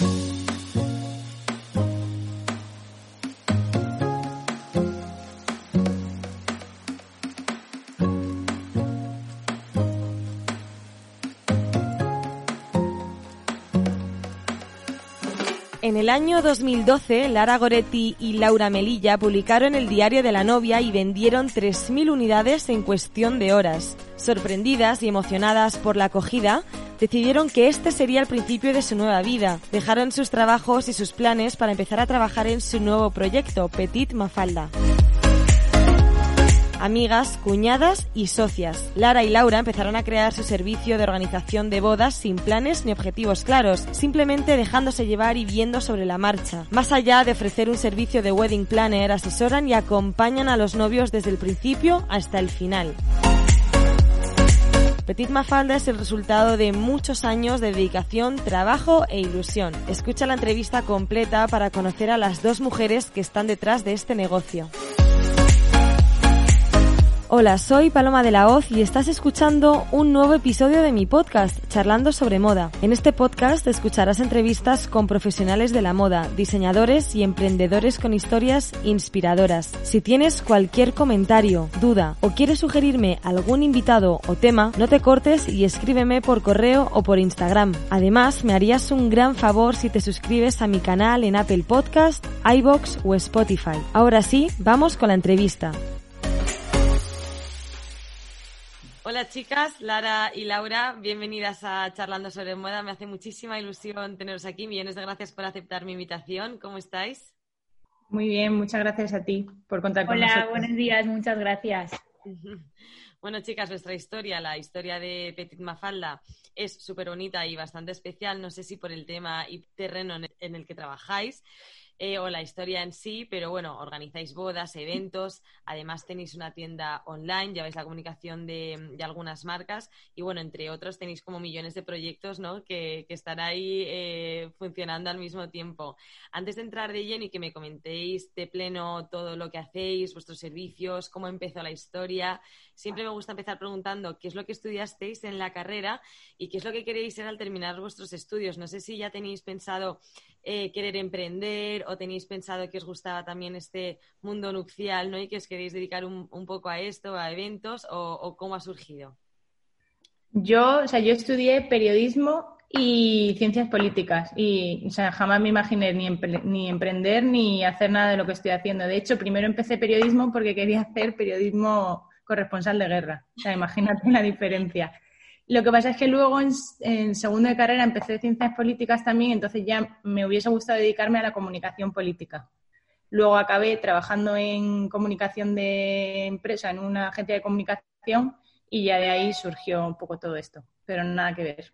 En el año 2012, Lara Goretti y Laura Melilla publicaron el diario de la novia y vendieron 3.000 unidades en cuestión de horas. Sorprendidas y emocionadas por la acogida, decidieron que este sería el principio de su nueva vida. Dejaron sus trabajos y sus planes para empezar a trabajar en su nuevo proyecto, Petit Mafalda amigas, cuñadas y socias. Lara y Laura empezaron a crear su servicio de organización de bodas sin planes ni objetivos claros, simplemente dejándose llevar y viendo sobre la marcha. Más allá de ofrecer un servicio de wedding planner, asesoran y acompañan a los novios desde el principio hasta el final. Petit Mafalda es el resultado de muchos años de dedicación, trabajo e ilusión. Escucha la entrevista completa para conocer a las dos mujeres que están detrás de este negocio. Hola, soy Paloma de la Hoz y estás escuchando un nuevo episodio de mi podcast, Charlando sobre Moda. En este podcast escucharás entrevistas con profesionales de la moda, diseñadores y emprendedores con historias inspiradoras. Si tienes cualquier comentario, duda o quieres sugerirme algún invitado o tema, no te cortes y escríbeme por correo o por Instagram. Además, me harías un gran favor si te suscribes a mi canal en Apple Podcast, iBox o Spotify. Ahora sí, vamos con la entrevista. Hola chicas, Lara y Laura, bienvenidas a Charlando sobre Moda. Me hace muchísima ilusión teneros aquí. Millones de gracias por aceptar mi invitación. ¿Cómo estáis? Muy bien, muchas gracias a ti por contar con nosotros. Hola, buenos días, muchas gracias. Bueno, chicas, vuestra historia, la historia de Petit Mafalda, es súper bonita y bastante especial. No sé si por el tema y terreno en el que trabajáis, eh, o la historia en sí, pero bueno, organizáis bodas, eventos, además tenéis una tienda online, ya veis la comunicación de, algunas marcas y bueno, entre otros tenéis como millones de proyectos ¿no? que, están ahí eh, funcionando al mismo tiempo. Antes de entrar de lleno y que me comentéis de pleno todo lo que hacéis, vuestros servicios, cómo empezó la historia, siempre me gusta empezar preguntando qué es lo que estudiasteis en la carrera y qué es lo que queréis ser al terminar vuestros estudios. No sé si ya tenéis pensado eh, querer emprender o tenéis pensado que os gustaba también este mundo nupcial ¿no? y que os queréis dedicar un, poco a esto, a eventos o, cómo ha surgido. Yo, o sea, yo estudié periodismo y ciencias políticas y o sea, jamás me imaginé ni, ni emprender ni hacer nada de lo que estoy haciendo. De hecho, primero empecé periodismo porque quería hacer periodismo corresponsal de guerra. O sea, imagínate la diferencia. Lo que pasa es que luego en, segundo de carrera empecé ciencias políticas también, entonces ya me hubiese gustado dedicarme a la comunicación política. Luego acabé trabajando en comunicación de empresa, en una agencia de comunicación, y ya de ahí surgió un poco todo esto, pero nada que ver.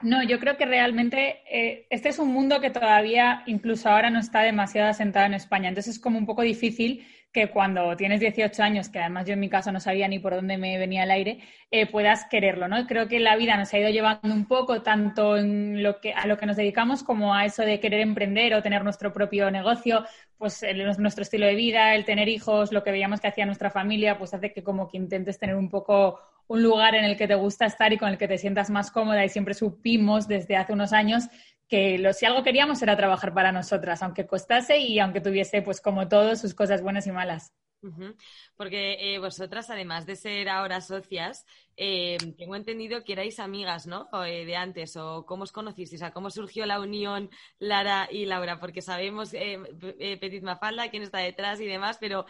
No, yo creo que realmente eh, este es un mundo que todavía, incluso ahora, no está demasiado asentado en España. Entonces es como un poco difícil que cuando tienes 18 años, que además yo en mi caso no sabía ni por dónde me venía el aire, eh, puedas quererlo, ¿no? Creo que la vida nos ha ido llevando un poco tanto en lo que, a lo que nos dedicamos como a eso de querer emprender o tener nuestro propio negocio, pues nuestro estilo de vida, el tener hijos, lo que veíamos que hacía nuestra familia, pues hace que como que intentes tener un poco un lugar en el que te gusta estar y con el que te sientas más cómoda y siempre supimos desde hace unos años que lo, si algo queríamos era trabajar para nosotras, aunque costase y aunque tuviese, pues como todo, sus cosas buenas y malas. Porque eh, vosotras, además de ser ahora socias, eh, tengo entendido que erais amigas, ¿no? Eh, de antes, o cómo os conocisteis, o sea, cómo surgió la unión Lara y Laura, porque sabemos Petit Mafalda, quién está detrás y demás, pero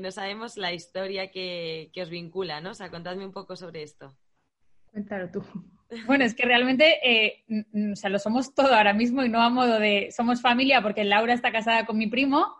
no sabemos la historia que, que os vincula, ¿no? O sea, contadme un poco sobre esto. Cuéntalo tú. Bueno, es que realmente, eh, o sea, lo somos todo ahora mismo y no a modo de somos familia porque Laura está casada con mi primo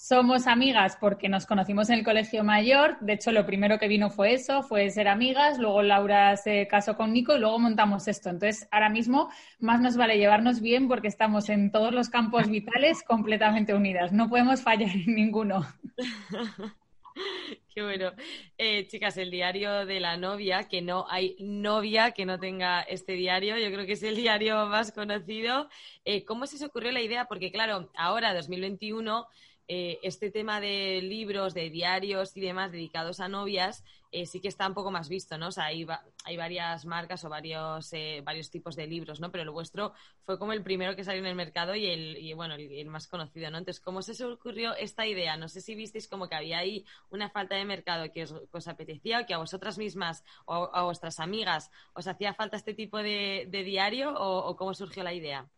somos amigas porque nos conocimos en el colegio mayor. De hecho, lo primero que vino fue eso, fue ser amigas. Luego Laura se casó con Nico y luego montamos esto. Entonces, ahora mismo más nos vale llevarnos bien porque estamos en todos los campos vitales completamente unidas. No podemos fallar en ninguno. Qué bueno. Eh, chicas, el diario de la novia, que no hay novia que no tenga este diario, yo creo que es el diario más conocido. Eh, ¿Cómo se os ocurrió la idea? Porque claro, ahora, 2021 eh, este tema de libros, de diarios y demás dedicados a novias eh, sí que está un poco más visto, ¿no? O sea, hay, hay varias marcas o varios, eh, varios tipos de libros, ¿no? Pero el vuestro fue como el primero que salió en el mercado y el, bueno, el, más conocido, ¿no? Entonces, ¿cómo se os ocurrió esta idea? No sé si visteis como que había ahí una falta de mercado que os, apetecía o que a vosotras mismas o a, vuestras amigas os hacía falta este tipo de, diario o cómo surgió la idea.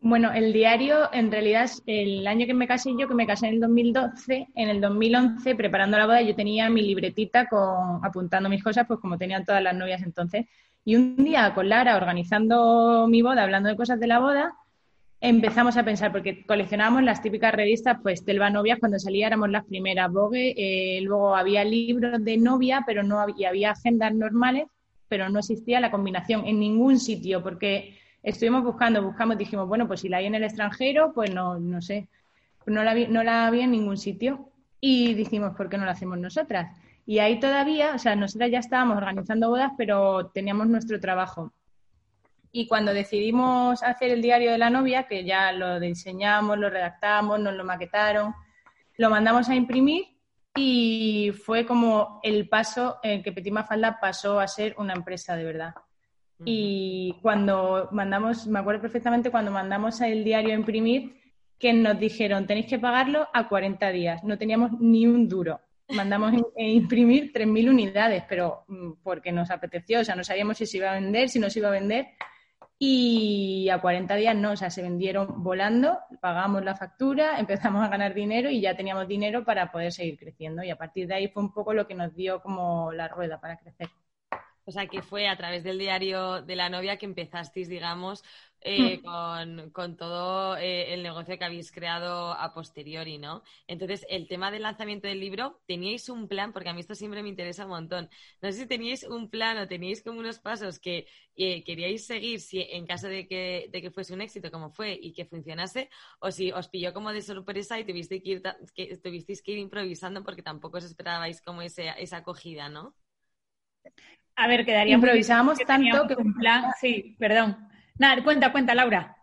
Bueno, el diario, en realidad, el año que me casé yo, que me casé en el 2012, en el 2011, preparando la boda, yo tenía mi libretita con apuntando mis cosas, pues como tenían todas las novias entonces. Y un día con Lara, organizando mi boda, hablando de cosas de la boda, empezamos a pensar, porque coleccionábamos las típicas revistas, pues Telva Novias, cuando salía éramos las primeras, Vogue, eh, luego había libros de novia, pero no había, había agendas normales, pero no existía la combinación en ningún sitio, porque estuvimos buscando, buscamos, dijimos, bueno, pues si la hay en el extranjero, pues no, no sé, no la, no la había en ningún sitio. Y dijimos, ¿por qué no la hacemos nosotras? Y ahí todavía, o sea, nosotras ya estábamos organizando bodas, pero teníamos nuestro trabajo. Y cuando decidimos hacer el diario de la novia, que ya lo diseñamos, lo redactamos, nos lo maquetaron, lo mandamos a imprimir y fue como el paso en que Petit Mafalda pasó a ser una empresa de verdad. Y cuando mandamos, me acuerdo perfectamente cuando mandamos el diario a imprimir, que nos dijeron, tenéis que pagarlo a 40 días. No teníamos ni un duro. Mandamos a imprimir 3.000 unidades, pero mm, porque nos apeteció, o sea, no sabíamos si se iba a vender, si no se iba a vender. Y a 40 días no, o sea, se vendieron volando, pagamos la factura, empezamos a ganar dinero y ya teníamos dinero para poder seguir creciendo. Y a partir de ahí fue un poco lo que nos dio como la rueda para crecer. O sea, que fue a través del diario de la novia que empezasteis, digamos, eh, mm. con, todo eh, el negocio que habéis creado a posteriori, ¿no? Entonces, el tema del lanzamiento del libro, ¿teníais un plan? Porque a mí esto siempre me interesa un montón. No sé si teníais un plan o teníais como unos pasos que eh, queríais seguir si en caso de que, de que fuese un éxito como fue y que funcionase, o si os pilló como de sorpresa y tuvisteis que ir, que, tuvisteis que ir improvisando porque tampoco os esperabais como esa acogida, ¿no? A ver, quedaría. Improvisábamos tanto que. Un plan, sí, perdón. Nada, cuenta, cuenta, Laura.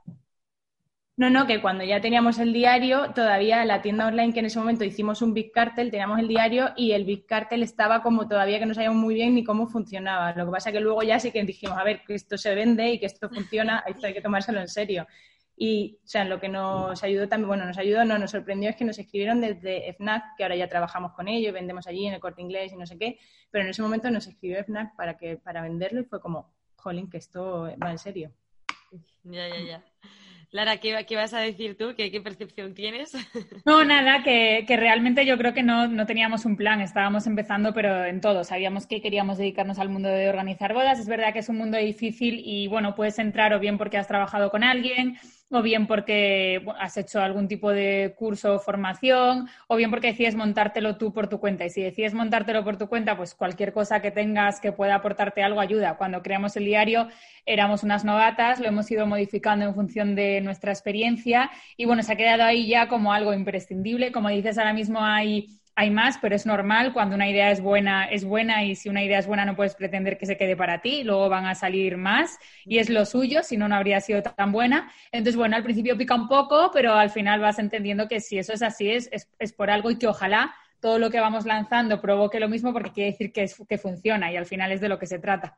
No, no, que cuando ya teníamos el diario, todavía la tienda online que en ese momento hicimos un Big Cartel, teníamos el diario y el Big Cartel estaba como todavía que no sabíamos muy bien ni cómo funcionaba. Lo que pasa es que luego ya sí que dijimos, a ver, que esto se vende y que esto funciona, esto hay que tomárselo en serio. Y, o sea, lo que nos ayudó también, bueno, nos ayudó, no, nos sorprendió es que nos escribieron desde FNAC, que ahora ya trabajamos con ellos, vendemos allí en el corte inglés y no sé qué, pero en ese momento nos escribió FNAC para, que, para venderlo y fue como, jolín, que esto va en serio. Ya, ya, ya. Lara, ¿qué, vas a decir tú? ¿Qué, percepción tienes? No, nada, que, realmente yo creo que no, no, teníamos un plan, estábamos empezando, pero en todo. Sabíamos que queríamos dedicarnos al mundo de organizar bodas. Es verdad que es un mundo difícil y, bueno, puedes entrar o bien porque has trabajado con alguien, o bien porque has hecho algún tipo de curso o formación, o bien porque decides montártelo tú por tu cuenta. Y si decides montártelo por tu cuenta, pues cualquier cosa que tengas que pueda aportarte algo ayuda. Cuando creamos el diario éramos unas novatas, lo hemos ido modificando en función de nuestra experiencia y bueno, se ha quedado ahí ya como algo imprescindible. Como dices, ahora mismo hay hay más, pero es normal cuando una idea es buena, es buena y si una idea es buena no puedes pretender que se quede para ti, luego van a salir más y es lo suyo, si no, no habría sido tan buena. Entonces, bueno, al principio pica un poco, pero al final vas entendiendo que si eso es así, es, es, por algo y que ojalá todo lo que vamos lanzando provoque lo mismo porque quiere decir que, es, que funciona y al final es de lo que se trata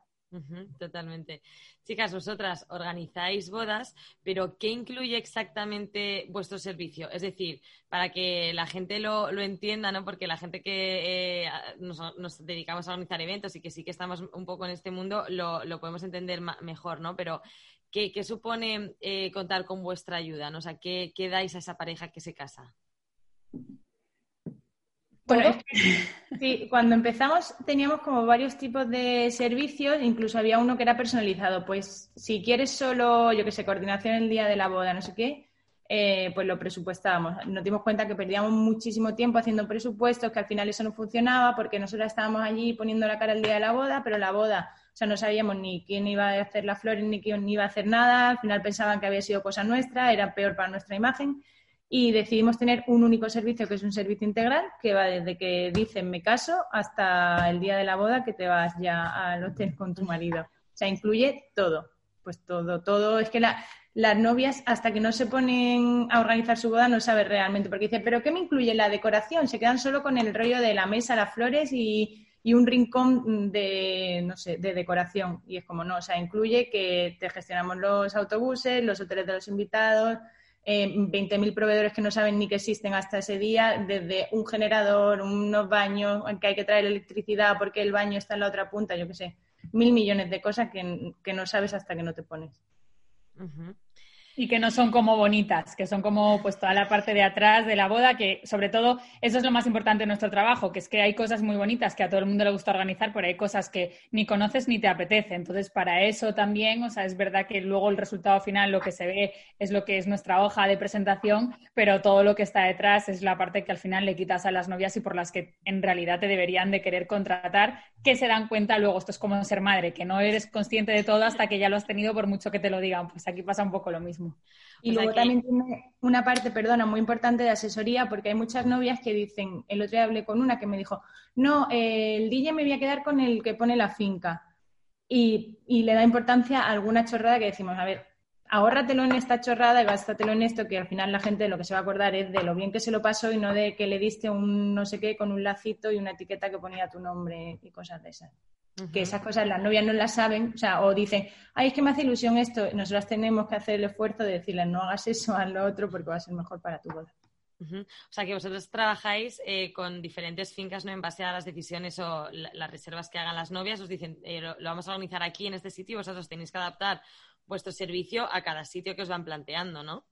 totalmente. Chicas, vosotras organizáis bodas, pero ¿qué incluye exactamente vuestro servicio? Es decir, para que la gente lo, entienda, ¿no? Porque la gente que eh, nos, dedicamos a organizar eventos y que sí que estamos un poco en este mundo, lo, podemos entender mejor, ¿no? Pero ¿qué, supone eh, contar con vuestra ayuda? ¿no? O sea, ¿qué, ¿qué dais a esa pareja que se casa? Bueno, sí, cuando empezamos teníamos como varios tipos de servicios, incluso había uno que era personalizado. Pues si quieres solo, yo que sé, coordinación el día de la boda, no sé qué, eh, pues lo presupuestábamos. Nos dimos cuenta que perdíamos muchísimo tiempo haciendo presupuestos, que al final eso no funcionaba porque nosotros estábamos allí poniendo la cara el día de la boda, pero la boda, o sea, no sabíamos ni quién iba a hacer las flores ni quién iba a hacer nada, al final pensaban que había sido cosa nuestra, era peor para nuestra imagen y decidimos tener un único servicio que es un servicio integral que va desde que dicen me caso hasta el día de la boda que te vas ya al hotel con tu marido. O sea, incluye todo, pues todo, todo. Es que las novias hasta que no se ponen a organizar su boda no saben realmente, porque dicen, pero ¿qué me incluye la decoración? Se quedan solo con el rollo de la mesa, las flores y, y un rincón de, no sé, de decoración. Y es como, no, o sea, incluye que te gestionamos los autobuses, los hoteles de los invitados, eh, 20.000 proveedores que no saben ni que existen hasta ese día, desde un generador, unos baños, que hay que traer electricidad porque el baño está en la otra punta, yo qué sé, mil millones de cosas que, que no sabes hasta que no te pones. Y que no son como bonitas, que son como pues toda la parte de atrás de la boda, que sobre todo eso es lo más importante de nuestro trabajo, que es que hay cosas muy bonitas que a todo el mundo le gusta organizar, pero hay cosas que ni conoces ni te apetece. Entonces, para eso también, o sea, es verdad que luego el resultado final, lo que se ve es lo que es nuestra hoja de presentación, pero todo lo que está detrás es la parte que al final le quitas a las novias y por las que en realidad te deberían de querer contratar, que se dan cuenta luego, esto es como ser madre, que no eres consciente de todo hasta que ya lo has tenido por mucho que te lo digan. Pues aquí pasa un poco lo mismo. Y luego también tiene una parte, perdona, muy importante de asesoría, porque hay muchas novias que dicen, el otro día hablé con una que me dijo, no, el DJ me voy a quedar con el que pone la finca. Y, y le da importancia a alguna chorrada que decimos, a ver, ahórratelo en esta chorrada y gástatelo en esto, que al final la gente lo que se va a acordar es de lo bien que se lo pasó y no de que le diste un no sé qué con un lacito y una etiqueta que ponía tu nombre y cosas de esas. Que esas cosas las novias no las saben, o sea, o dicen, ay, es que me hace ilusión esto, nosotras tenemos que hacer el esfuerzo de decirles, no hagas eso, haz lo otro, porque va a ser mejor para tu boda. O sea, que vosotros trabajáis eh, con diferentes fincas, ¿no? En base a las decisiones o las reservas que hagan las novias, os dicen, eh, lo, vamos a organizar aquí en este sitio y vosotros tenéis que adaptar vuestro servicio a cada sitio que os van planteando, ¿no?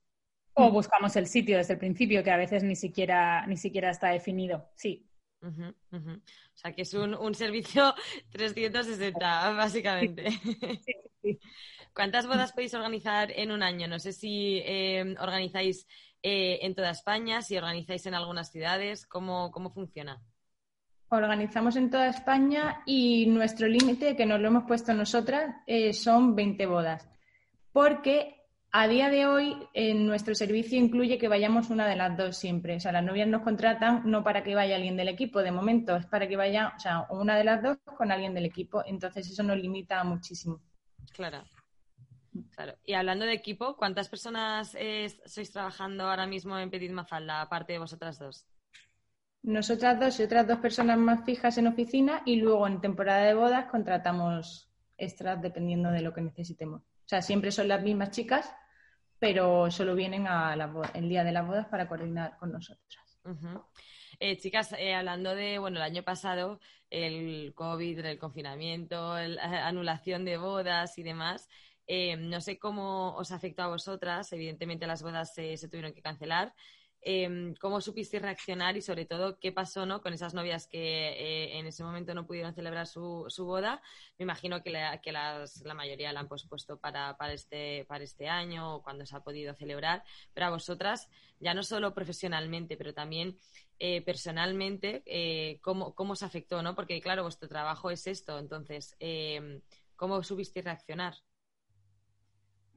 O buscamos el sitio desde el principio, que a veces ni siquiera, ni siquiera está definido. Sí, o sea, que es un, servicio 360, básicamente. ¿Cuántas bodas podéis organizar en un año? No sé si eh, organizáis eh, en toda España, si organizáis en algunas ciudades, ¿cómo, cómo funciona? Organizamos en toda España y nuestro límite, que nos lo hemos puesto nosotras, eh, son 20 bodas. Porque a día de hoy, en nuestro servicio incluye que vayamos una de las dos siempre. O sea, las novias nos contratan no para que vaya alguien del equipo, de momento, es para que vaya, o sea, una de las dos con alguien del equipo. Entonces, eso nos limita muchísimo. Claro. Claro. Y hablando de equipo, ¿cuántas personas sois trabajando ahora mismo en Petit Mafalda, aparte de vosotras dos? Nosotras dos y otras dos personas más fijas en oficina y luego en temporada de bodas contratamos extras dependiendo de lo que necesitemos. O sea, siempre son las mismas chicas, pero solo vienen a el día de las bodas para coordinar con nosotras. Eh, chicas, eh, hablando de, bueno, el año pasado, el COVID, el confinamiento, la anulación de bodas y demás, eh, no sé cómo os afectó a vosotras. Evidentemente las bodas se tuvieron que cancelar. Em, cómo supiste reaccionar y sobre todo qué pasó ¿no? con esas novias que eh, en ese momento no pudieron celebrar su, su boda. Me imagino que, la, que la mayoría la han pospuesto para, para, este, para este año o cuando se ha podido celebrar, pero a vosotras, ya no solo profesionalmente, pero también eh, personalmente, eh, ¿cómo, ¿cómo os afectó? ¿no? Porque claro, vuestro trabajo es esto, entonces, em, ¿cómo supiste reaccionar?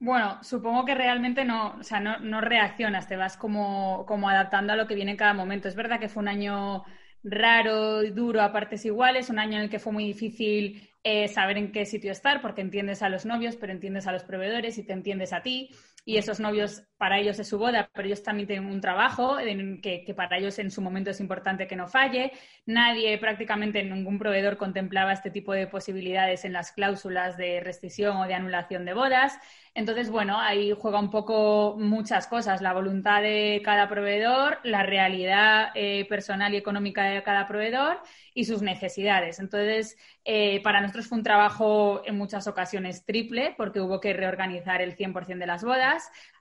Bueno, supongo que realmente no, o sea, no, reaccionas, te vas como, como adaptando a lo que viene en cada momento. Es verdad que fue un año raro y duro a partes iguales, un año en el que fue muy difícil eh, saber en qué sitio estar, porque entiendes a los novios, pero entiendes a los proveedores y te entiendes a ti. Y esos novios, para ellos es su boda, pero ellos también tienen un trabajo en que, que, para ellos en su momento es importante que no falle. Nadie, prácticamente ningún proveedor contemplaba este tipo de posibilidades en las cláusulas de rescisión o de anulación de bodas. Entonces, bueno, ahí juega un poco muchas cosas, la voluntad de cada proveedor, la realidad eh, personal y económica de cada proveedor y sus necesidades. Entonces, eh, para nosotros fue un trabajo en muchas ocasiones triple porque hubo que reorganizar el 100% de las bodas.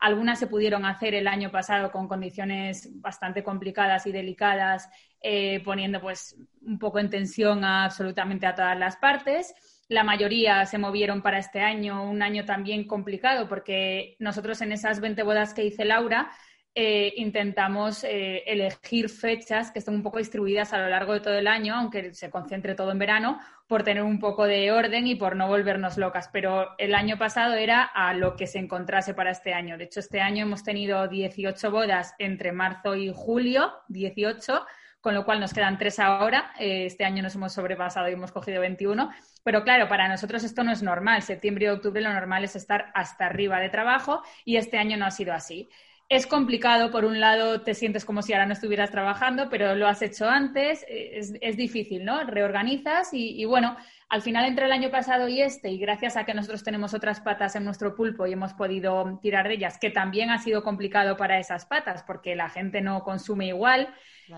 Algunas se pudieron hacer el año pasado con condiciones bastante complicadas y delicadas, eh, poniendo pues un poco en tensión a absolutamente a todas las partes. La mayoría se movieron para este año, un año también complicado, porque nosotros en esas 20 bodas que hice Laura, eh, intentamos eh, elegir fechas que estén un poco distribuidas a lo largo de todo el año, aunque se concentre todo en verano, por tener un poco de orden y por no volvernos locas. Pero el año pasado era a lo que se encontrase para este año. De hecho, este año hemos tenido 18 bodas entre marzo y julio, 18 con lo cual nos quedan tres ahora. Eh, este año nos hemos sobrepasado y hemos cogido 21. Pero claro, para nosotros esto no es normal. Septiembre y octubre lo normal es estar hasta arriba de trabajo y este año no ha sido así. Es complicado, por un lado te sientes como si ahora no estuvieras trabajando, pero lo has hecho antes, es, difícil, ¿no? Reorganizas y, y, bueno, al final entre el año pasado y este, y gracias a que nosotros tenemos otras patas en nuestro pulpo y hemos podido tirar de ellas, que también ha sido complicado para esas patas, porque la gente no consume igual,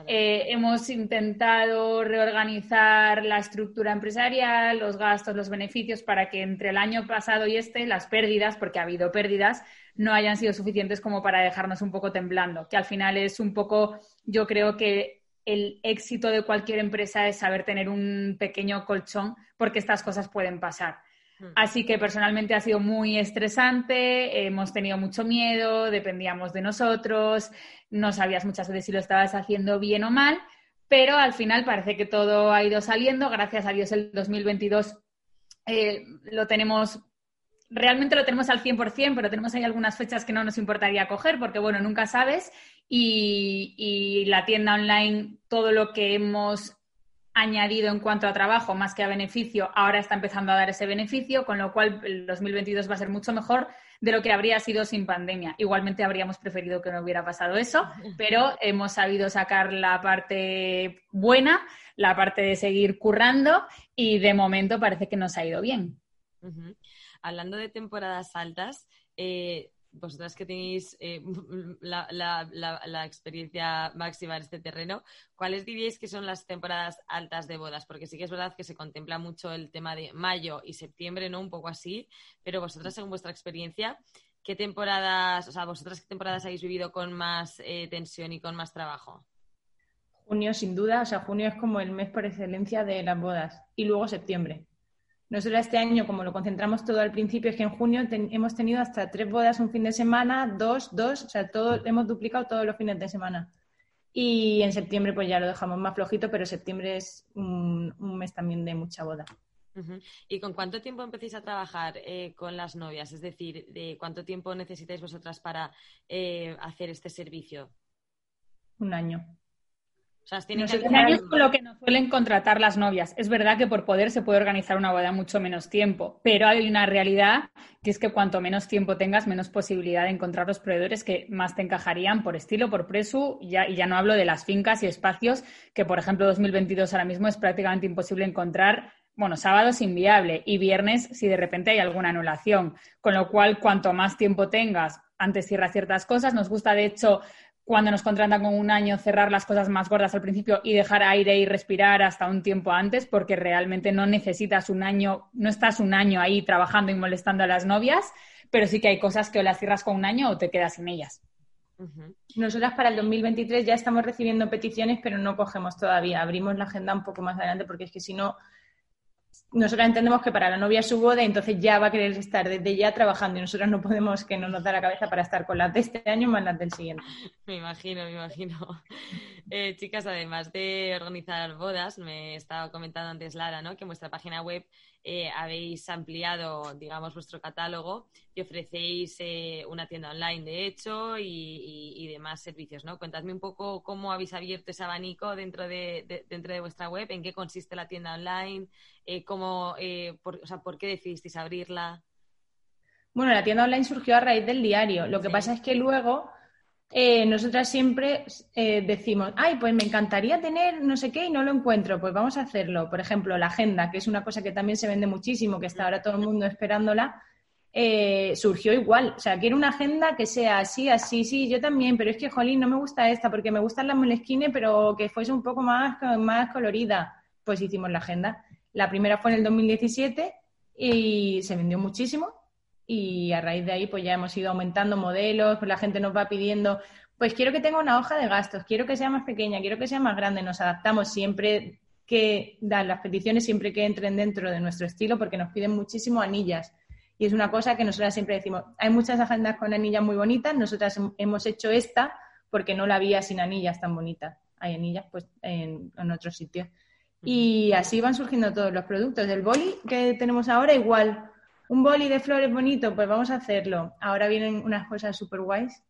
eh, hemos intentado reorganizar la estructura empresarial, los gastos, los beneficios, para que entre el año pasado y este las pérdidas, porque ha habido pérdidas, no hayan sido suficientes como para dejarnos un poco temblando, que al final es un poco, yo creo que el éxito de cualquier empresa es saber tener un pequeño colchón porque estas cosas pueden pasar. Hmm. Así que personalmente ha sido muy estresante, hemos tenido mucho miedo, dependíamos de nosotros, no sabías muchas veces si lo estabas haciendo bien o mal, pero al final parece que todo ha ido saliendo. Gracias a Dios el 2022 eh, lo tenemos realmente lo tenemos al 100%, pero tenemos ahí algunas fechas que no nos importaría coger porque, bueno, nunca sabes. Y, y, la tienda online, todo lo que hemos añadido en cuanto a trabajo más que a beneficio, ahora está empezando a dar ese beneficio, con lo cual el 2022 va a ser mucho mejor de lo que habría sido sin pandemia. Igualmente habríamos preferido que no hubiera pasado eso, pero hemos sabido sacar la parte buena, la parte de seguir currando y de momento parece que nos ha ido bien. Hablando de temporadas altas, eh, vosotras que tenéis eh, la, experiencia máxima en este terreno, ¿cuáles diríais que son las temporadas altas de bodas? Porque sí que es verdad que se contempla mucho el tema de mayo y septiembre, ¿no? Un poco así, pero vosotras, según vuestra experiencia, ¿qué temporadas, o sea, vosotras qué temporadas habéis vivido con más eh, tensión y con más trabajo? Junio, sin duda, o sea, junio es como el mes por excelencia de las bodas y luego septiembre. Nosotros este año, como lo concentramos todo al principio, es que en junio hemos tenido hasta tres bodas un fin de semana, dos, dos, o sea, todo, hemos duplicado todos los fines de semana. Y en septiembre pues ya lo dejamos más flojito, pero septiembre es un, mes también de mucha boda. ¿Y con cuánto tiempo empecéis a trabajar eh, con las novias? Es decir, ¿de ¿cuánto tiempo necesitáis vosotras para eh, hacer este servicio? Un año. O sea, tienen con lo que nos suelen contratar las novias. Es verdad que por poder se puede organizar una boda mucho menos tiempo, pero hay una realidad que es que cuanto menos tiempo tengas, menos posibilidad de encontrar los proveedores que más te encajarían por estilo, por y ya, y ya no hablo de las fincas y espacios, que por ejemplo 2022 ahora mismo es prácticamente imposible encontrar bueno, sábado es inviable y viernes si de repente hay alguna anulación. Con lo cual, cuanto más tiempo tengas, antes cierra ciertas cosas. Nos gusta, de hecho, cuando nos contratan con un año, cerrar las cosas más gordas al principio y dejar aire y respirar hasta un tiempo antes, porque realmente no necesitas un año, no estás un año ahí trabajando y molestando a las novias, pero sí que hay cosas que o las cierras con un año o te quedas sin ellas. Nosotras para el 2023 ya estamos recibiendo peticiones, pero no cogemos todavía. Abrimos la agenda un poco más adelante porque es que si no, nosotros entendemos que para la novia es su boda, entonces ya va a querer estar desde ya trabajando y nosotros no podemos que no nos da la cabeza para estar con las de este año más las del siguiente. Me imagino, me imagino. Eh, chicas, además de organizar bodas, me estaba comentando antes Lara, ¿no? Que en vuestra página web eh, habéis ampliado, digamos, vuestro catálogo y ofrecéis eh, una tienda online, de hecho, y, demás servicios, ¿no? Cuéntame un poco cómo habéis abierto ese abanico dentro de, dentro de vuestra web, en qué consiste la tienda online, eh, cómo, por, o sea, por qué decidisteis abrirla. Bueno, la tienda online surgió a raíz del diario. Lo que pasa es que luego eh, nosotras siempre eh, decimos, ay, pues me encantaría tener no sé qué y no lo encuentro, pues vamos a hacerlo. Por ejemplo, la agenda, que es una cosa que también se vende muchísimo, que está ahora todo el mundo esperándola, eh, surgió igual. O sea, quiero una agenda que sea así, así, sí, yo también, pero es que, jolín, no me gusta esta porque me gustan las molesquines, pero que fuese un poco más, más colorida. Pues hicimos la agenda. La primera fue en el 2017 y se vendió muchísimo y a raíz de ahí pues ya hemos ido aumentando modelos, pues la gente nos va pidiendo, pues quiero que tenga una hoja de gastos, quiero que sea más pequeña, quiero que sea más grande, nos adaptamos siempre que dan las peticiones siempre que entren dentro de nuestro estilo, porque nos piden muchísimo anillas. Y es una cosa que nosotras siempre decimos, hay muchas agendas con anillas muy bonitas, nosotras hemos hecho esta porque no la había sin anillas tan bonitas. Hay anillas pues en, en otros sitios. Y así van surgiendo todos los productos. Del boli que tenemos ahora, igual. Un boli de flores bonito, pues vamos a hacerlo. Ahora vienen unas cosas súper guays.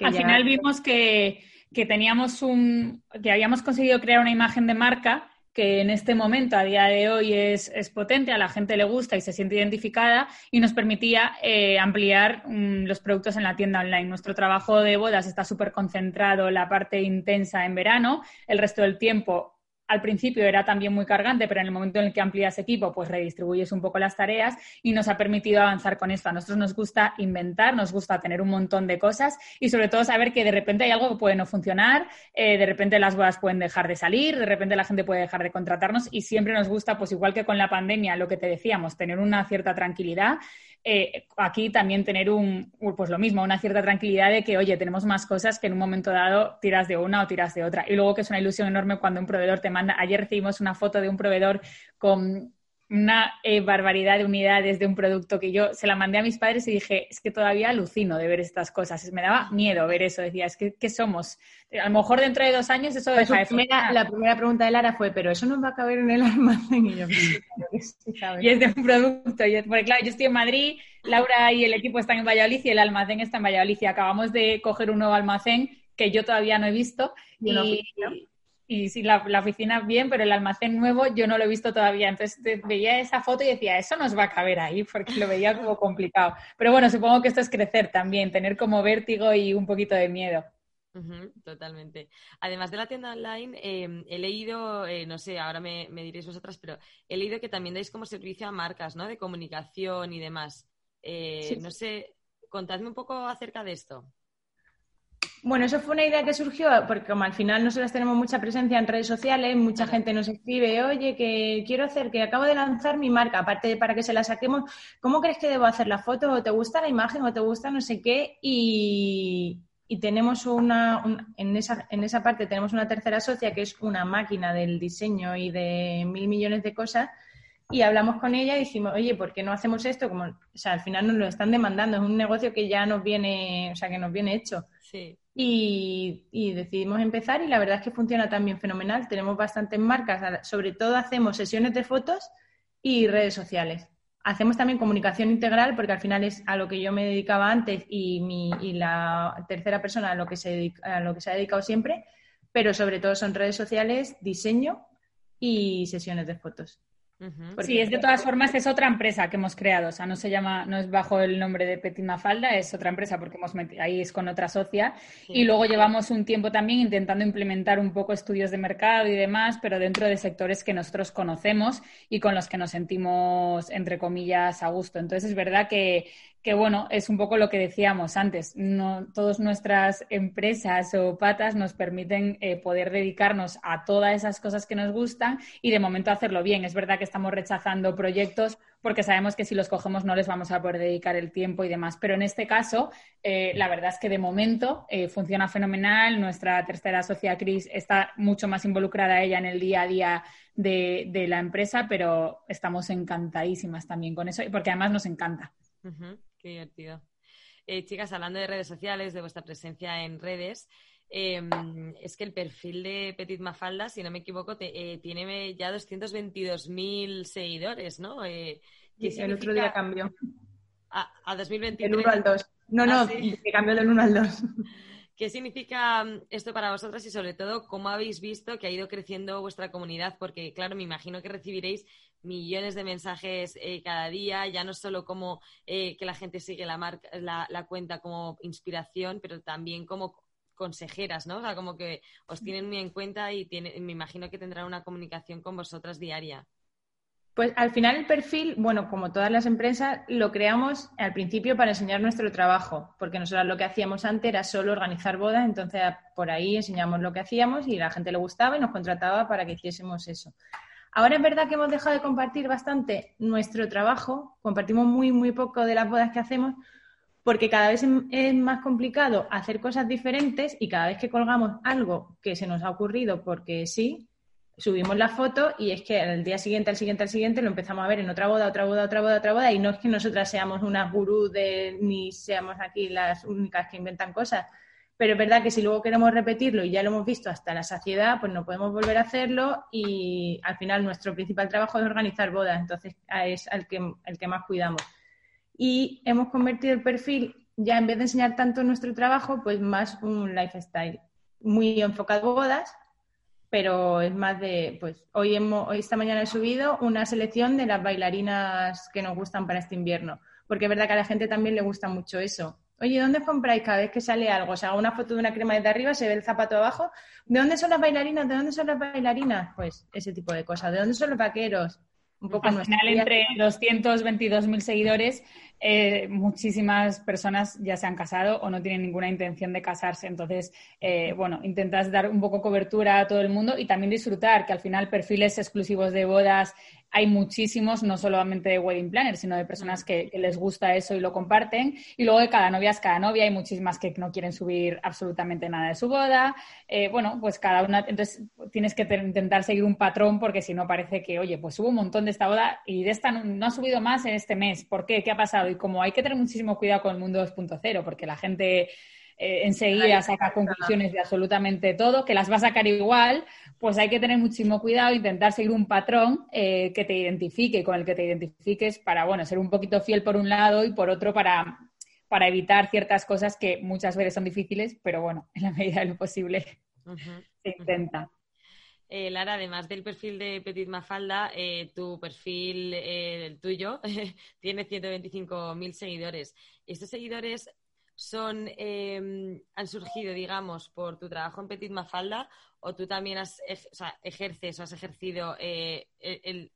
Al final vimos que, que teníamos un, que habíamos conseguido crear una imagen de marca que en este momento, a día de hoy, es, potente, a la gente le gusta y se siente identificada y nos permitía eh, ampliar mm, los productos en la tienda online. Nuestro trabajo de bodas está súper concentrado, la parte intensa en verano, el resto del tiempo al principio era también muy cargante, pero en el momento en el que amplías equipo, pues redistribuyes un poco las tareas y nos ha permitido avanzar con esto. A nosotros nos gusta inventar, nos gusta tener un montón de cosas y sobre todo saber que de repente hay algo que puede no funcionar, eh, de repente las bodas pueden dejar de salir, de repente la gente puede dejar de contratarnos y siempre nos gusta, pues igual que con la pandemia, lo que te decíamos, tener una cierta tranquilidad eh, aquí también tener un, pues lo mismo, una cierta tranquilidad de que, oye, tenemos más cosas que en un momento dado tiras de una o tiras de otra. Y luego que es una ilusión enorme cuando un proveedor te manda, ayer recibimos una foto de un proveedor con una eh, barbaridad de unidades de un producto que yo se la mandé a mis padres y dije, es que todavía alucino de ver estas cosas. Me daba miedo ver eso. Decía, es que ¿qué somos? A lo mejor dentro de dos años eso pues deja de La primera pregunta de Lara fue, ¿pero eso nos va a caber en el almacén? Y yo, y es de un producto. porque claro, yo estoy en Madrid, Laura y el equipo están en Valladolid y el almacén está en Valladolid. Y acabamos de coger un nuevo almacén que yo todavía no he visto. Y, y sí, la, oficina bien, pero el almacén nuevo yo no lo he visto todavía. Entonces veía esa foto y decía, eso nos va a caber ahí, porque lo veía como complicado. Pero bueno, supongo que esto es crecer también, tener como vértigo y un poquito de miedo. totalmente. Además de la tienda online, em, he leído, eh, no sé, ahora me, diréis vosotras, pero he leído que también dais como servicio a marcas, ¿no? De comunicación y demás. Eh, no sé, contadme un poco acerca de esto. Bueno, eso fue una idea que surgió porque como al final nosotros tenemos mucha presencia en redes sociales, mucha gente nos escribe, oye, que quiero hacer, que acabo de lanzar mi marca, aparte de para que se la saquemos, ¿cómo crees que debo hacer la foto? ¿O te gusta la imagen? ¿O te gusta no sé qué? Y, tenemos una, en, esa, en esa parte tenemos una tercera socia que es una máquina del diseño y de mil millones de cosas y hablamos con ella y dijimos, oye, ¿por qué no hacemos esto? Como, o sea, al final nos lo están demandando, es un negocio que ya nos viene, o sea, que nos viene hecho. Sí. Y, decidimos empezar y la verdad es que funciona también fenomenal. Tenemos bastantes marcas, sobre todo hacemos sesiones de fotos y redes sociales. Hacemos también comunicación integral porque al final es a lo que yo me dedicaba antes y, mi, y la tercera persona a lo, que se a lo que se ha dedicado siempre, pero sobre todo son redes sociales, diseño y sesiones de fotos. Sí, es de todas formas es otra empresa que hemos creado, o sea, no se llama, no es bajo el nombre de Petit Mafalda, es otra empresa porque hemos ahí es con otra socia. Y luego llevamos un tiempo también intentando implementar un poco estudios de mercado y demás, pero dentro de sectores que nosotros conocemos y con los que nos sentimos entre comillas a gusto. Entonces es verdad que, que bueno, es un poco lo que decíamos antes. No, todas nuestras empresas o patas nos permiten eh, poder dedicarnos a todas esas cosas que nos gustan y de momento hacerlo bien. Es verdad que estamos rechazando proyectos porque sabemos que si los cogemos no les vamos a poder dedicar el tiempo y demás. Pero en este caso, eh, la verdad es que de momento eh, funciona fenomenal. Nuestra tercera socia, Cris, está mucho más involucrada ella en el día a día de, de la empresa, pero estamos encantadísimas también con eso, porque además nos encanta. Qué divertido. Eh, chicas, hablando de redes sociales, de vuestra presencia en redes, em, es que el perfil de Petit Mafalda, si no me equivoco, eh, tiene ya 222.000 seguidores, ¿no? Eh, el otro día cambió. A, 2023. El 1 al 2. No, no, ah, que cambió del 1 al 2. ¿Qué significa mm, esto para vosotras y sobre todo cómo habéis visto que ha ido creciendo vuestra comunidad? Porque, claro, me imagino que recibiréis millones de mensajes eh, cada día, ya no solo como eh, que la gente sigue la, marca, la, cuenta como inspiración, pero también como consejeras, ¿no? O sea, como que os tienen muy en cuenta y me imagino que tendrán una comunicación con vosotras diaria. Pues al final el perfil, bueno, como todas las empresas, lo creamos al principio para enseñar nuestro trabajo, porque nosotros lo que hacíamos antes era solo organizar bodas, entonces por ahí enseñamos lo que hacíamos y la gente le gustaba y nos contrataba para que hiciésemos eso. Ahora es verdad que hemos dejado de compartir bastante nuestro trabajo, compartimos muy, muy poco de las bodas que hacemos, porque cada vez es más complicado hacer cosas diferentes y cada vez que colgamos algo que se nos ha ocurrido porque sí, subimos la foto y es que al día siguiente, al siguiente, al siguiente lo empezamos a ver en otra boda, otra boda, otra boda, otra boda y no es que nosotras seamos unas gurús de ni seamos aquí las únicas que inventan cosas, pero es verdad que si luego queremos repetirlo y ya lo hemos visto hasta la saciedad, pues no podemos volver a hacerlo y al final nuestro principal trabajo es organizar bodas, entonces es el que, el que más cuidamos. Y hemos convertido el perfil, ya en vez de enseñar tanto nuestro trabajo, pues más un lifestyle, muy enfocado a bodas, pero es más de, pues hoy, hemos, hoy esta mañana he subido una selección de las bailarinas que nos gustan para este invierno, porque es verdad que a la gente también le gusta mucho eso Oye, ¿dónde compráis cada vez que sale algo? O sea, una foto de una crema desde arriba, se ve el zapato abajo. ¿De dónde son las bailarinas? ¿De dónde son las bailarinas? Pues ese tipo de cosas. ¿De dónde son los vaqueros? Un poco Al final, entre 222.000 seguidores, eh, muchísimas personas ya se han casado o no tienen ninguna intención de casarse. Entonces, eh, bueno, intentas dar un poco cobertura a todo el mundo y también disfrutar, que al final perfiles exclusivos de bodas hay muchísimos, no solamente de wedding planners, sino de personas que, les gusta eso y lo comparten. Y luego de cada novia es cada novia, hay muchísimas que no quieren subir absolutamente nada de su boda. Eh, bueno, pues cada una, entonces tienes que intentar seguir un patrón porque si no parece que, oye, pues hubo un montón de esta boda y de esta no, ha subido más en este mes. ¿Por qué? ¿Qué ha pasado? Y como hay que tener muchísimo cuidado con el mundo 2.0, porque la gente eh, enseguida saca conclusiones de absolutamente todo, que las va a sacar igual, pues hay que tener muchísimo cuidado, intentar seguir un patrón eh, que te identifique, con el que te identifiques para, bueno, ser un poquito fiel por un lado y por otro para, para evitar ciertas cosas que muchas veces son difíciles, pero bueno, en la medida de lo posible se intenta. Eh, Lara, además del perfil de Petit Mafalda, tu perfil, el tuyo, tiene 125.000 seguidores. Estos seguidores son, em, han surgido, digamos, por tu trabajo en Petit Mafalda o tú también has, ejerces o has ejercido eh, el,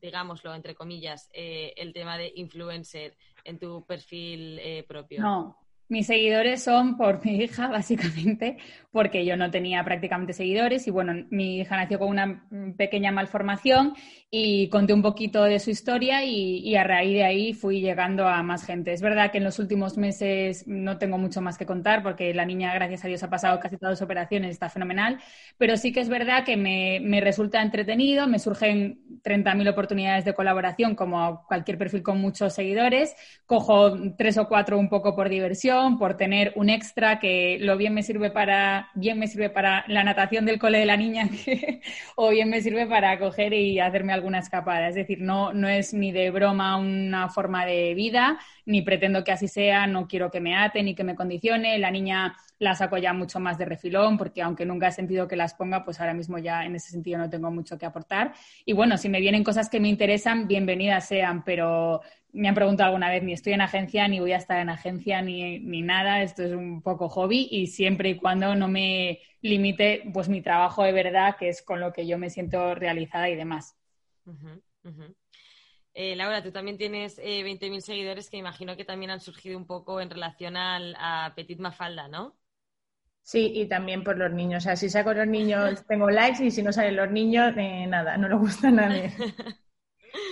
digámoslo, entre comillas, eh, el tema de influencer en tu perfil eh, propio? No, mis seguidores son por mi hija, básicamente, porque yo no tenía prácticamente seguidores y bueno, mi hija nació con una pequeña malformación y conté un poquito de su historia y, a raíz de ahí fui llegando a más gente. Es verdad que en los últimos meses no tengo mucho más que contar porque la niña, gracias a Dios, ha pasado casi todas las operaciones, está fenomenal, pero sí que es verdad que me, me resulta entretenido, me surgen 30.000 oportunidades de colaboración como cualquier perfil con muchos seguidores, cojo tres o cuatro un poco por diversión por tener un extra que lo bien me sirve para, bien me sirve para la natación del cole de la niña o bien me sirve para coger y hacerme alguna escapada. Es decir, no, no es ni de broma una forma de vida, ni pretendo que así sea, no quiero que me ate ni que me condicione. La niña la saco ya mucho más de refilón, porque aunque nunca he sentido que las ponga, pues ahora mismo ya en ese sentido no tengo mucho que aportar. Y bueno, si me vienen cosas que me interesan, bienvenidas sean, pero me han preguntado alguna vez, ni estoy en agencia, ni voy a estar en agencia, ni, ni, nada. Esto es un poco hobby y siempre y cuando no me limite pues mi trabajo de verdad, que es con lo que yo me siento realizada y demás. Eh, Laura, tú también tienes eh, 20.000 seguidores que imagino que también han surgido un poco en relación al, a Petit Mafalda, ¿no? Sí, y también por los niños. O sea, si saco los niños tengo likes y si no salen los niños, eh, nada, no le gusta a nadie.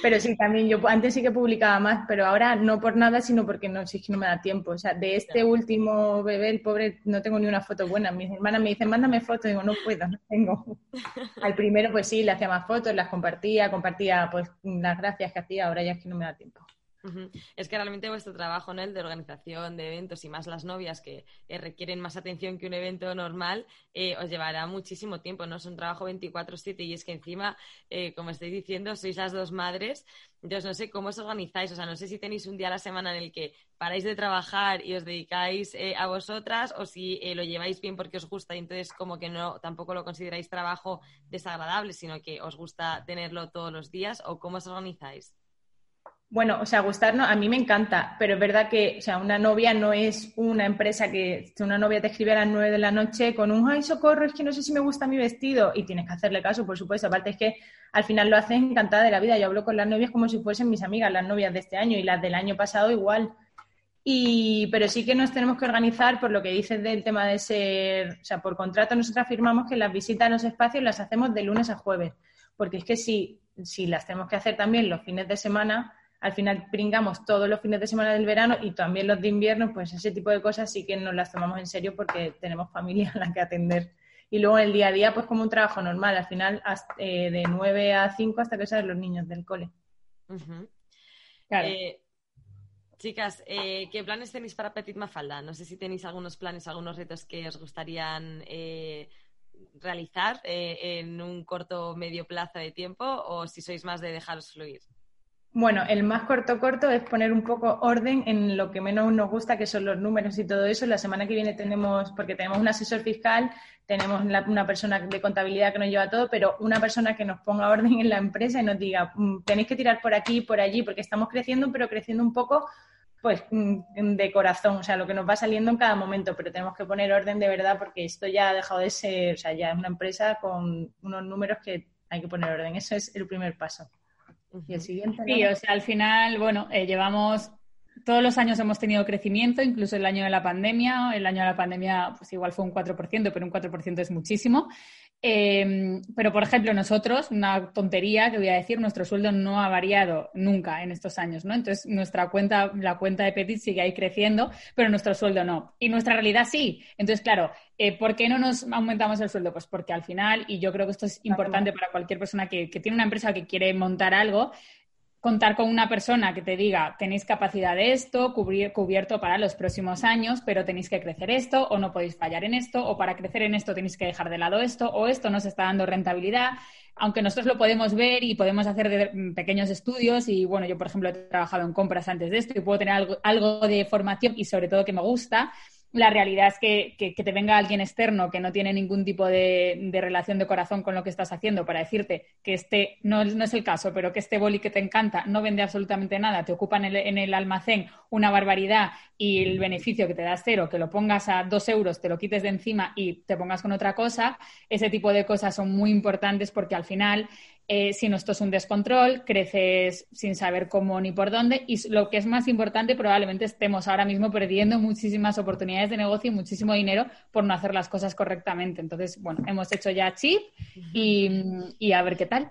Pero sí, también yo antes sí que publicaba más, pero ahora no por nada, sino porque no, sí que no me da tiempo. O sea, de este último bebé, el pobre, no tengo ni una foto buena. Mis hermanas me dicen, mándame fotos, digo, no puedo, no tengo. Al primero, pues sí, le hacía más fotos, las compartía, compartía pues las gracias que hacía, ahora ya es que no me da tiempo. Es que realmente vuestro trabajo, ¿no? El de organización de eventos y más las novias que eh, requieren más atención que un evento normal, eh, os llevará muchísimo tiempo, ¿no? Es un trabajo 24/7 y es que encima, eh, como estáis diciendo, sois las dos madres. Entonces, no sé cómo os organizáis, o sea, no sé si tenéis un día a la semana en el que paráis de trabajar y os dedicáis a vosotras o si lo lleváis bien porque os gusta y entonces como que no, tampoco lo consideráis trabajo desagradable, sino que os gusta tenerlo todos los días o cómo os organizáis. Bueno, o sea, gustarnos, a mí me encanta, pero es verdad que, o sea, una novia no es una empresa que una novia te escribe a las nueve de la noche con un, ay, socorro, es que no sé si me gusta mi vestido, y tienes que hacerle caso, por supuesto. Aparte es que al final lo haces encantada de la vida. Yo hablo con las novias como si fuesen mis amigas, las novias de este año y las del año pasado igual. Y, pero sí que nos tenemos que organizar por lo que dices del tema de ser, o sea, por contrato nosotros afirmamos que las visitas a los espacios las hacemos de lunes a jueves, porque es que si, si las tenemos que hacer también los fines de semana, al final pringamos todos los fines de semana del verano y también los de invierno, pues ese tipo de cosas sí que nos las tomamos en serio porque tenemos familia a la que atender Y luego en el día a día, pues como un trabajo normal, al final eh, de 9 a 5 hasta que salen los niños del cole. Eh, chicas, eh, ¿qué planes tenéis para Petit Mafalda? No sé si tenéis algunos planes, algunos retos que os gustarían realizar en un corto o medio plazo de tiempo o si sois más de dejaros fluir. Bueno, el más corto corto es poner un poco orden en lo que menos nos gusta, que son los números y todo eso. La semana que viene tenemos, porque tenemos un asesor fiscal, tenemos una persona de contabilidad que nos lleva todo, pero una persona que nos ponga orden en la empresa y nos diga, mm, tenéis que tirar por aquí, por allí, porque estamos creciendo, pero creciendo un poco pues mm, de corazón, o sea, lo que nos va saliendo en cada momento, pero tenemos que poner orden de verdad porque esto ya ha dejado de ser, o sea, ya es una empresa con unos números que hay que poner orden. Eso es el primer paso. Y el siguiente. Sí, o sea, al final, bueno, eh, llevamos todos los años hemos tenido crecimiento, incluso el año de la pandemia. El año de la pandemia, pues igual fue un 4%, pero un 4% es muchísimo. Em, pero, por ejemplo, nosotros, una tontería que voy a decir, nuestro sueldo no ha variado nunca en estos años, ¿no? Entonces, nuestra cuenta, la cuenta de Petit sigue ahí creciendo, pero nuestro sueldo no. Y nuestra realidad sí. Entonces, claro, eh, ¿por qué no nos aumentamos el sueldo? Pues porque al final, y yo creo que esto es importante para cualquier persona que, que tiene una empresa que quiere montar algo, contar con una persona que te diga, tenéis capacidad de esto, cubrir, cubierto para los próximos años, pero tenéis que crecer esto, o no podéis fallar en esto, o para crecer en esto tenéis que dejar de lado esto, o esto no se está dando rentabilidad. Aunque nosotros lo podemos ver y podemos hacer pequeños estudios, y bueno, yo por ejemplo he trabajado en compras antes de esto y puedo tener algo, algo de formación y sobre todo que me gusta, la realidad es que, te venga alguien externo que no tiene ningún tipo de, relación de corazón con lo que estás haciendo para decirte que este, no, es el caso, pero que este boli que te encanta no vende absolutamente nada, te ocupa en el, en el almacén una barbaridad y el beneficio que te da cero, que lo pongas a dos euros, te lo quites de encima y te pongas con otra cosa, ese tipo de cosas son muy importantes porque al final eh, si no esto es un descontrol, creces sin saber cómo ni por dónde y lo que es más importante, probablemente estemos ahora mismo perdiendo muchísimas oportunidades de negocio y muchísimo dinero por no hacer las cosas correctamente. Entonces, bueno, hemos hecho ya chip y, a ver qué tal.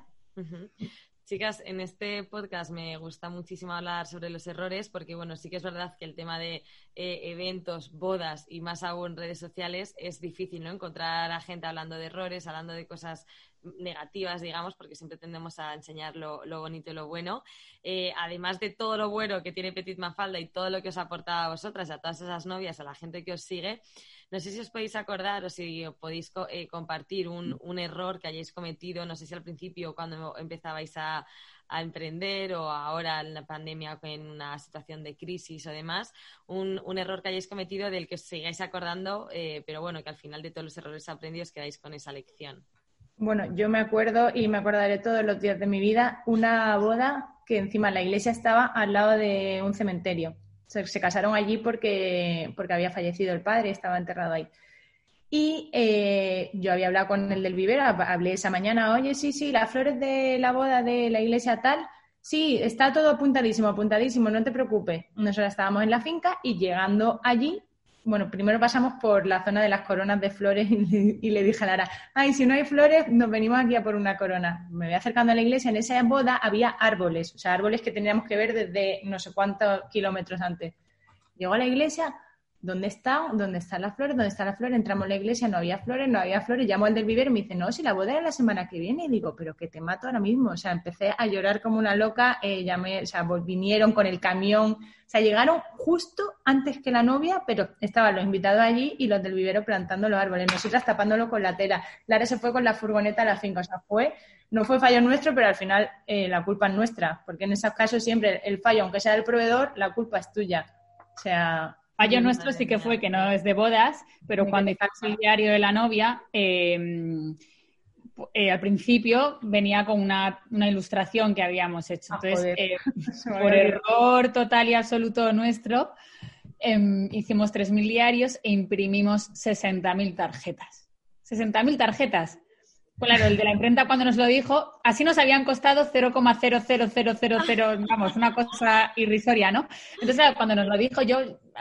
Chicas, en este podcast me gusta muchísimo hablar sobre los errores porque, bueno, sí que es verdad que el tema de eh, eventos, bodas y más aún redes sociales es difícil, ¿no? Encontrar a gente hablando de errores, hablando de cosas negativas, digamos, porque siempre tendemos a enseñar lo, bonito y lo bueno. Eh, además de todo lo bueno que tiene Petit Mafalda y todo lo que os ha aportado a vosotras, a todas esas novias, a la gente que os sigue, no sé si os podéis acordar o si podéis eh, compartir un, error que hayáis cometido, no sé si al principio cuando empezabais a, emprender o ahora en la pandemia en una situación de crisis o demás, un, error que hayáis cometido del que os sigáis acordando, eh, pero bueno, que al final de todos los errores aprendidos quedáis con esa lección. Bueno, yo me acuerdo y me acordaré todos los días de mi vida, una boda que encima la iglesia estaba al lado de un cementerio. Se, casaron allí porque, porque había fallecido el padre, estaba enterrado ahí. Y eh, yo había hablado con el del vivero, hablé esa mañana, oye, sí, sí, las flores de la boda de la iglesia tal, sí, está todo apuntadísimo, apuntadísimo, no te preocupes. Nosotros estábamos en la finca y llegando allí bueno, primero pasamos por la zona de las coronas de flores y, le dije a Lara, ay, si no hay flores, nos venimos aquí a por una corona. Me voy acercando a la iglesia, en esa boda había árboles, o sea, árboles que teníamos que ver desde no sé cuántos kilómetros antes. Llego a la iglesia, ¿dónde está? ¿Dónde están las flores? ¿Dónde están las flores? Entramos a la iglesia, no había flores, no había flores. Llamo al del vivero y me dice, no, si la boda es la semana que viene. Y digo, pero que te mato ahora mismo. O sea, empecé a llorar como una loca, eh, llamé, o sea, vinieron con el camión. O sea, llegaron justo antes que la novia, pero estaban los invitados allí y los del vivero plantando los árboles, nosotras tapándolo con la tela. Lara se fue con la furgoneta a la finca, o sea, fue, no fue fallo nuestro, pero al final eh, la culpa es nuestra, porque en esos casos siempre el fallo, aunque sea del proveedor, la culpa es tuya. O sea, Fallo nuestro sí que fue que no es de bodas, pero cuando hicimos el diario de la novia, em, eh, al principio venía con una, ilustración que habíamos hecho. Ah, Entonces, eh, por error total y absoluto nuestro, em, hicimos 3.000 diarios e imprimimos 60.000 tarjetas. 60.000 tarjetas. Claro, el de la imprenta cuando nos lo dijo, así nos habían costado 0,00000, vamos, una cosa irrisoria, ¿no? Entonces, cuando nos lo dijo, yo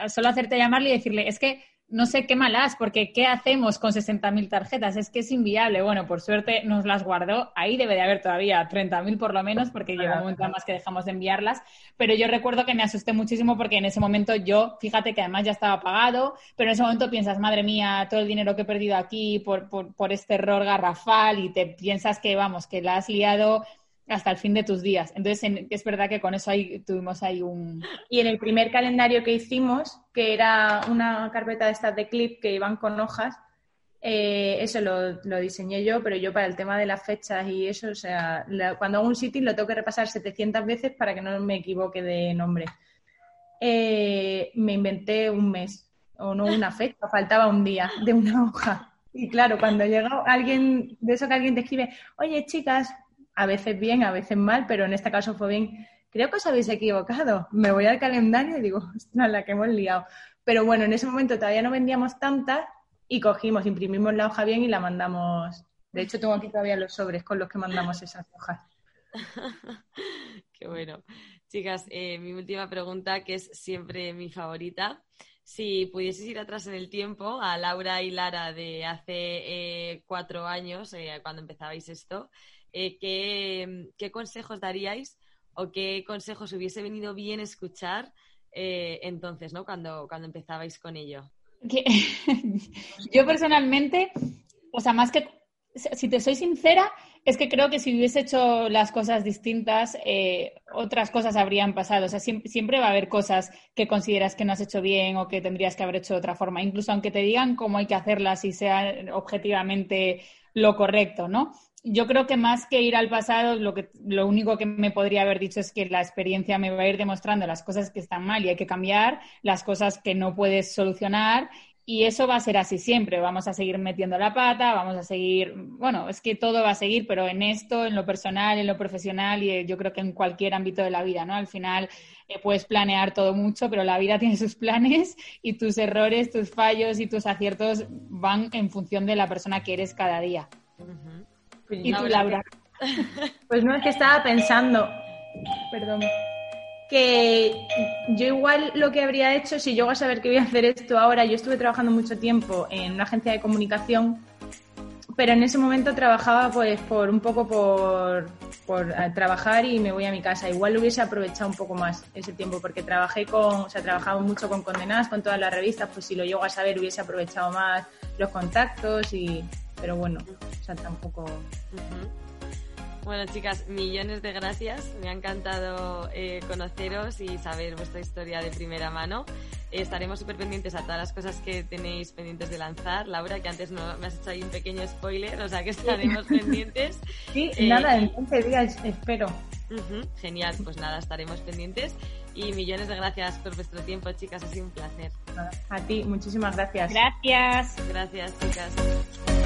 solo hacerte llamarle y decirle, es que no sé qué malas, porque ¿qué hacemos con 60.000 tarjetas? Es que es inviable. Bueno, por suerte nos las guardó. Ahí debe de haber todavía 30.000 por lo menos, porque llega un momento más que dejamos de enviarlas. Pero yo recuerdo que me asusté muchísimo porque en ese momento yo, fíjate que además ya estaba pagado, pero en ese momento piensas, madre mía, todo el dinero que he perdido aquí por, por, por este error garrafal y te piensas que, vamos, que la has liado hasta el fin de tus días. Entonces, es verdad que con eso ahí tuvimos ahí un... Y en el primer calendario que hicimos, que era una carpeta de estas de clip que iban con hojas, eh, eso lo, diseñé yo, pero yo para el tema de las fechas y eso, o sea, cuando hago un sitio lo tengo que repasar 700 veces para que no me equivoque de nombre. Eh, me inventé un mes, o no una fecha, faltaba un día de una hoja. Y claro, cuando llega alguien, de eso que alguien te escribe, oye chicas, a veces bien, a veces mal, pero en este caso fue bien. Creo que os habéis equivocado. Me voy al calendario y digo, ostras, la que hemos liado. Pero bueno, en ese momento todavía no vendíamos tantas y cogimos, imprimimos la hoja bien y la mandamos. De hecho, tengo aquí todavía los sobres con los que mandamos esas hojas. Qué bueno. Chicas, eh, mi última pregunta, que es siempre mi favorita. Si pudieses ir atrás en el tiempo a Laura y Lara de hace eh, cuatro años, eh, cuando empezabais esto, eh, ¿qué, consejos daríais o qué consejos hubiese venido bien escuchar eh, entonces, ¿no? Cuando, cuando empezabais con ello. Yo personalmente, o sea, más que, si te soy sincera, es que creo que si hubiese hecho las cosas distintas, eh, otras cosas habrían pasado. O sea, siempre, siempre, va a haber cosas que consideras que no has hecho bien o que tendrías que haber hecho de otra forma, incluso aunque te digan cómo hay que hacerlas y sea objetivamente lo correcto, ¿no? Yo creo que más que ir al pasado, lo, que, lo único que me podría haber dicho es que la experiencia me va a ir demostrando las cosas que están mal y hay que cambiar, las cosas que no puedes solucionar. Y eso va a ser así siempre. Vamos a seguir metiendo la pata, vamos a seguir, bueno, es que todo va a seguir, pero en esto, en lo personal, en lo profesional y eh, yo creo que en cualquier ámbito de la vida, ¿no? Al final eh, puedes planear todo mucho, pero la vida tiene sus planes y tus errores, tus fallos y tus aciertos van en función de la persona que eres cada día. Pues ¿Y tú, Laura? Pues no, es que estaba pensando, perdón, que yo igual lo que habría hecho si yo a saber que voy a hacer esto ahora, yo estuve trabajando mucho tiempo en una agencia de comunicación, pero en ese momento trabajaba pues por un poco por, por eh, trabajar y me voy a mi casa. Igual lo hubiese aprovechado un poco más ese tiempo porque trabajé con, o sea, trabajaba mucho con condenadas, con todas las revistas, pues si lo llego a saber hubiese aprovechado más los contactos y pero bueno, o sea, tampoco... Bueno, chicas, millones de gracias. Me ha encantado eh, conoceros y saber vuestra historia de primera mano. estaremos súper pendientes a todas las cosas que tenéis pendientes de lanzar. Laura, que antes no, me has hecho ahí un pequeño spoiler, o sea que estaremos pendientes. Sí, nada, en 15 días espero. genial, pues nada, estaremos pendientes. Y millones de gracias por vuestro tiempo, chicas. Ha sido un placer. A ti, muchísimas gracias. Gracias. Gracias, chicas.